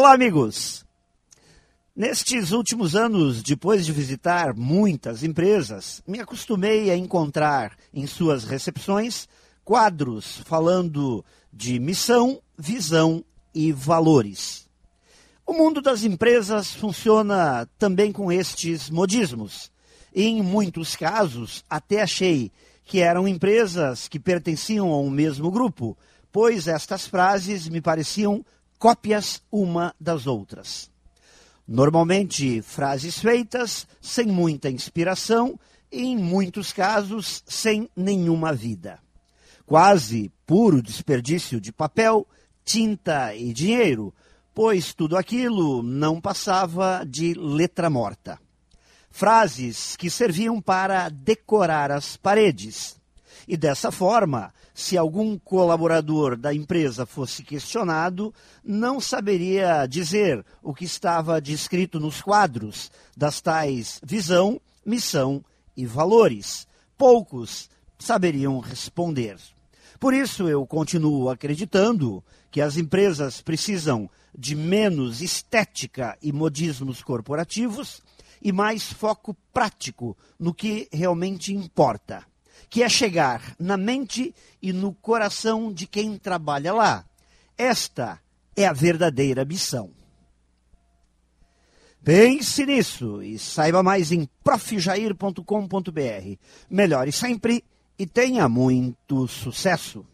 Olá, amigos! Nestes últimos anos, depois de visitar muitas empresas, me acostumei a encontrar em suas recepções quadros falando de missão, visão e valores. O mundo das empresas funciona também com estes modismos. E, em muitos casos, até achei que eram empresas que pertenciam a um mesmo grupo, pois estas frases me pareciam cópias uma das outras. Normalmente, frases feitas sem muita inspiração e, em muitos casos, sem nenhuma vida. Quase puro desperdício de papel, tinta e dinheiro, pois tudo aquilo não passava de letra morta. Frases que serviam para decorar as paredes. E dessa forma, se algum colaborador da empresa fosse questionado, não saberia dizer o que estava descrito nos quadros das tais visão, missão e valores. Poucos saberiam responder. Por isso, eu continuo acreditando que as empresas precisam de menos estética e modismos corporativos e mais foco prático no que realmente importa que é chegar na mente e no coração de quem trabalha lá. Esta é a verdadeira missão. Pense nisso e saiba mais em profjair.com.br. Melhore sempre e tenha muito sucesso!